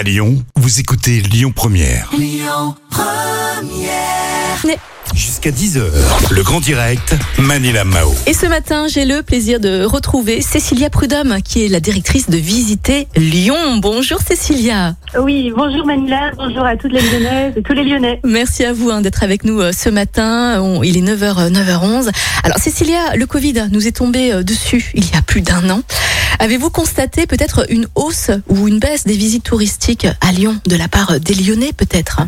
À Lyon, vous écoutez Lyon Première. Jusqu'à 10h, le grand direct, Manila Mao. Et ce matin, j'ai le plaisir de retrouver Cécilia Prudhomme, qui est la directrice de Visiter Lyon. Bonjour Cécilia. Oui, bonjour Manila, bonjour à toutes les Lyonnaises et tous les Lyonnais. Merci à vous hein, d'être avec nous euh, ce matin. On- il est 9h, 9h11. Alors Cécilia, le Covid nous est tombé euh, dessus il y a plus d'un an. Avez-vous constaté peut-être une hausse ou une baisse des visites touristiques à Lyon de la part des Lyonnais peut-être?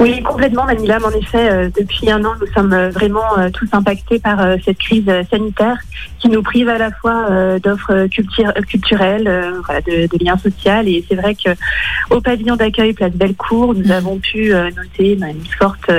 Oui, complètement Manila, mais en effet, euh, depuis un an, nous sommes euh, vraiment euh, tous impactés par euh, cette crise sanitaire qui nous prive à la fois d'offres cultur- culturelles, voilà, de, de liens sociaux. Et c'est vrai que au pavillon d'accueil Place Bellecour, nous Mhm. avons pu noter ben, une forte...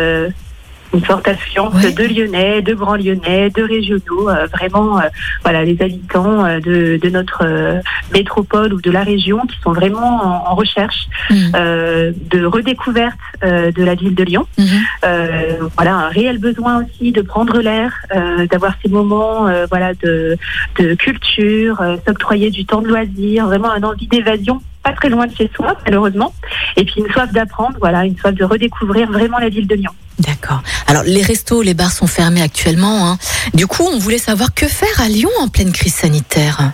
une forte affluence Ouais. de Lyonnais, de Grands Lyonnais, de régionaux, euh, vraiment, euh, voilà, les habitants euh, de, de notre euh, métropole ou de la région qui sont vraiment en, en recherche Mhm. euh, de redécouverte euh, de la ville de Lyon. Mhm. Euh, voilà, un réel besoin aussi de prendre l'air, euh, d'avoir ces moments, euh, voilà, de, de culture, euh, s'octroyer du temps de loisir, vraiment un envie d'évasion, pas très loin de chez soi, malheureusement, et puis une soif d'apprendre, voilà, une soif de redécouvrir vraiment la ville de Lyon. D'accord. Alors les restos, les bars sont fermés actuellement. hein. Du coup, on voulait savoir que faire à Lyon en pleine crise sanitaire?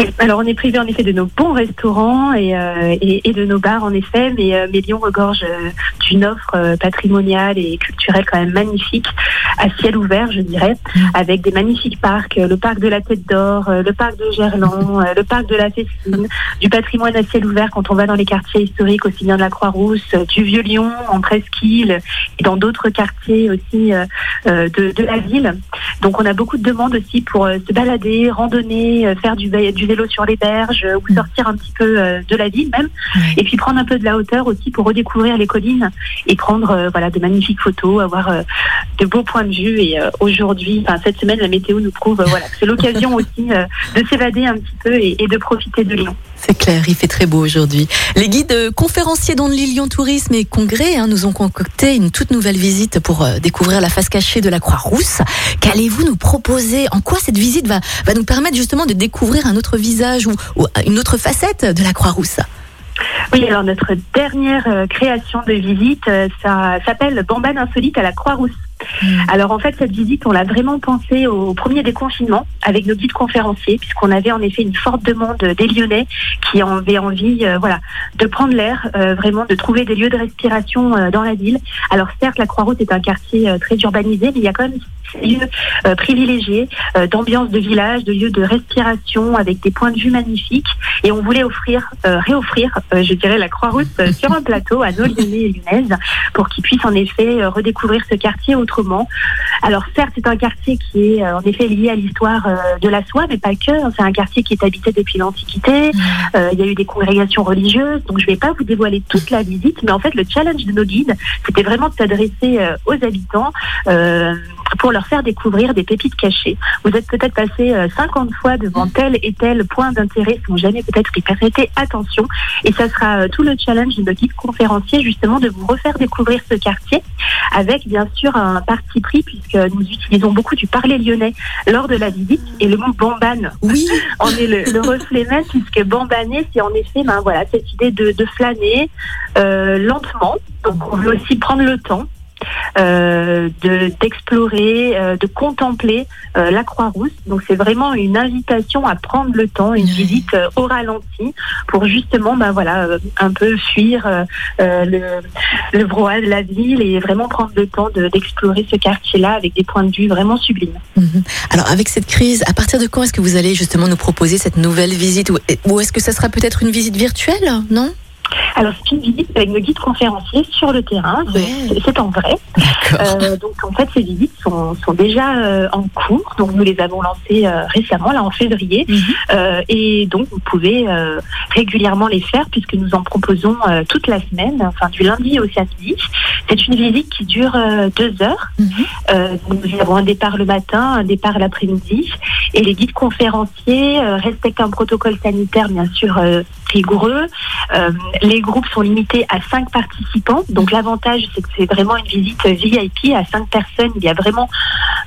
Oui, alors on est privé en effet de nos bons restaurants et, euh, et, et de nos bars en effet, mais, euh, mais Lyon regorge euh, d'une offre euh, patrimoniale et culturelle quand même magnifique, à ciel ouvert je dirais, Mm. avec des magnifiques parcs, euh, le parc de la Tête d'Or, le parc de Gerland, le parc de la Fessine, du patrimoine à ciel ouvert quand on va dans les quartiers historiques aussi bien de la Croix-Rousse, du Vieux-Lyon, en Presqu'île et dans d'autres quartiers aussi de, de la ville. Donc on a beaucoup de demandes aussi pour se balader, randonner, faire du, du vélo sur les berges euh, ou sortir un petit peu euh, de la ville même. Et puis prendre un peu de la hauteur aussi pour redécouvrir les collines et prendre euh, voilà de magnifiques photos, avoir de beaux points de vue. Et aujourd'hui, enfin cette semaine, la météo nous prouve voilà que c'est l'occasion aussi de s'évader un petit peu et, et de profiter de Lyon. C'est clair, il fait très beau aujourd'hui. Les guides euh, conférenciers d'Only Lyon Tourisme et Congrès hein, nous ont concocté une toute nouvelle visite pour euh, découvrir la face cachée de la Croix-Rousse. Qu'allez-vous nous proposer? En quoi cette visite va, va nous permettre justement de découvrir un autre visage ou, ou une autre facette de la Croix-Rousse? Oui, alors notre dernière euh, création de visite, euh, ça s'appelle Bambane insolite à la Croix-Rousse. Alors en fait, cette visite, on l'a vraiment pensée au premier déconfinement avec nos guides conférenciers, puisqu'on avait en effet une forte demande des Lyonnais qui avaient envie, euh, voilà, de prendre l'air, euh, vraiment de trouver des lieux de respiration euh, dans la ville. Alors certes, la Croix-Rousse est un quartier très urbanisé, mais il y a quand même des lieux privilégiés d'ambiance de village, de lieux de respiration avec des points de vue magnifiques. Et on voulait offrir, réoffrir, je dirais, la Croix-Rousse euh, sur un plateau à nos Lyonnais et Lyonnaises pour qu'ils puissent en effet redécouvrir ce quartier autrement. Alors certes, c'est un quartier qui est euh, en effet lié à l'histoire euh, de la soie, mais pas que. C'est un quartier qui est habité depuis l'Antiquité. Euh, il y a eu des congrégations religieuses, donc je ne vais pas vous dévoiler toute la visite, mais en fait le challenge de nos guides, c'était vraiment de s'adresser aux habitants. euh, pour leur faire découvrir des pépites cachées. Vous êtes peut-être passé euh, 50 fois devant tel et tel point d'intérêt sans jamais peut-être y prêter attention. Et ça sera tout le challenge de nos guides conférenciers justement de vous refaire découvrir ce quartier avec bien sûr un parti pris puisque nous utilisons beaucoup du parler lyonnais lors de la visite et le mot bambane. Oui, on est le, le reflet même puisque bambaner c'est en effet ben voilà cette idée de, de flâner euh, lentement. Donc on veut aussi prendre le temps euh, de d'explorer euh, de contempler euh, la Croix-Rousse donc c'est vraiment une invitation à prendre le temps une Oui. visite euh, au ralenti pour justement ben voilà un peu fuir le le brouhaha de la ville et vraiment prendre le temps de- d'explorer ce quartier là avec des points de vue vraiment sublimes Mhm. Alors avec cette crise, à partir de quand est-ce que vous allez justement nous proposer cette nouvelle visite ou, ou est-ce que ça sera peut-être une visite virtuelle Non? Alors, c'est une visite avec nos guides conférenciers sur le terrain. Ouais. C'est- en vrai. Euh, donc, en fait, ces visites sont, sont déjà euh, en cours. Donc, nous les avons lancées euh, récemment, là, en février. Mhm. Euh, et donc, vous pouvez euh, régulièrement les faire puisque nous en proposons euh, toute la semaine, enfin, du lundi au samedi. C'est une visite qui dure euh, deux heures. Mhm. Euh, donc, nous avons un départ le matin, un départ l'après-midi. Et les guides conférenciers euh, respectent un protocole sanitaire, bien sûr, euh, rigoureux. Euh, les groupes sont limités à 5 participants. Donc l'avantage, c'est que c'est vraiment une visite VIP à 5 personnes. Il y a vraiment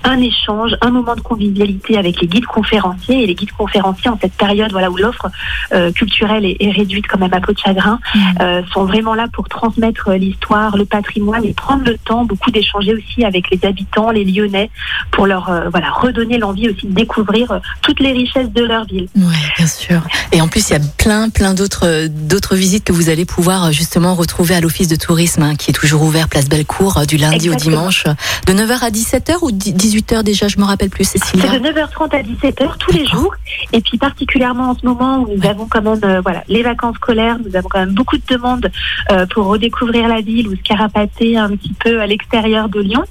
un échange, un moment de convivialité avec les guides conférenciers. Et les guides conférenciers, en cette période voilà, où l'offre euh, culturelle est, est, réduite quand même à peau de chagrin, mmh. euh, sont vraiment là pour transmettre l'histoire, le patrimoine et prendre le temps beaucoup d'échanger aussi avec les habitants, les Lyonnais, pour leur voilà redonner l'envie aussi de découvrir toutes les richesses de leur ville. Oui, bien sûr. Et en plus, il y a plein, plein d'autres d'autres visites que vous allez pouvoir justement retrouver à l'office de tourisme, hein, qui est toujours ouvert place Bellecour du lundi Exactement. au dimanche, de 9h à 17h ou 18h déjà, je me rappelle plus, Cécilia. C'est de 9h30 à 17h tous les jours, et puis particulièrement en ce moment où nous avons quand même euh, voilà les vacances scolaires, nous avons quand même beaucoup de demandes euh, pour redécouvrir la ville ou se carapater un petit peu à l'extérieur de Lyon.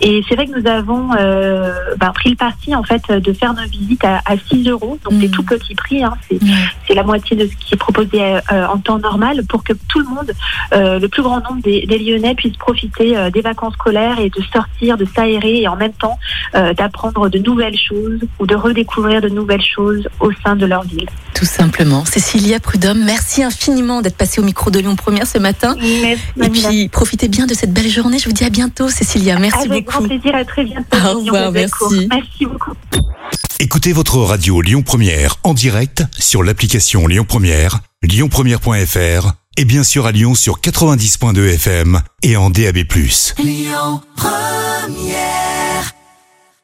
Et c'est vrai que nous avons euh, bah, pris le parti en fait de faire nos visites à, à 6 euros, donc mmh. des tout petits prix. Hein, c'est mmh. la moitié de ce qui est proposé euh, en temps normal pour que tout le monde, euh, le plus grand nombre des, des Lyonnais puissent profiter euh, des vacances scolaires et de sortir, de s'aérer et en même temps euh, d'apprendre de nouvelles choses ou de redécouvrir de nouvelles choses au sein de leur ville. Tout simplement. Cécilia Prudhomme, merci infiniment d'être passée au micro de Lyon Première ce matin. Merci, et puis profitez bien de cette belle journée. Je vous dis à bientôt, Cécilia. Merci Avec beaucoup. grand plaisir, à très bientôt. Au revoir, merci. Merci beaucoup. Écoutez votre radio Lyon Première en direct sur l'application Lyon Première, lyonpremière.fr et bien sûr à Lyon sur 90.2 FM et en DAB+. Lyon Première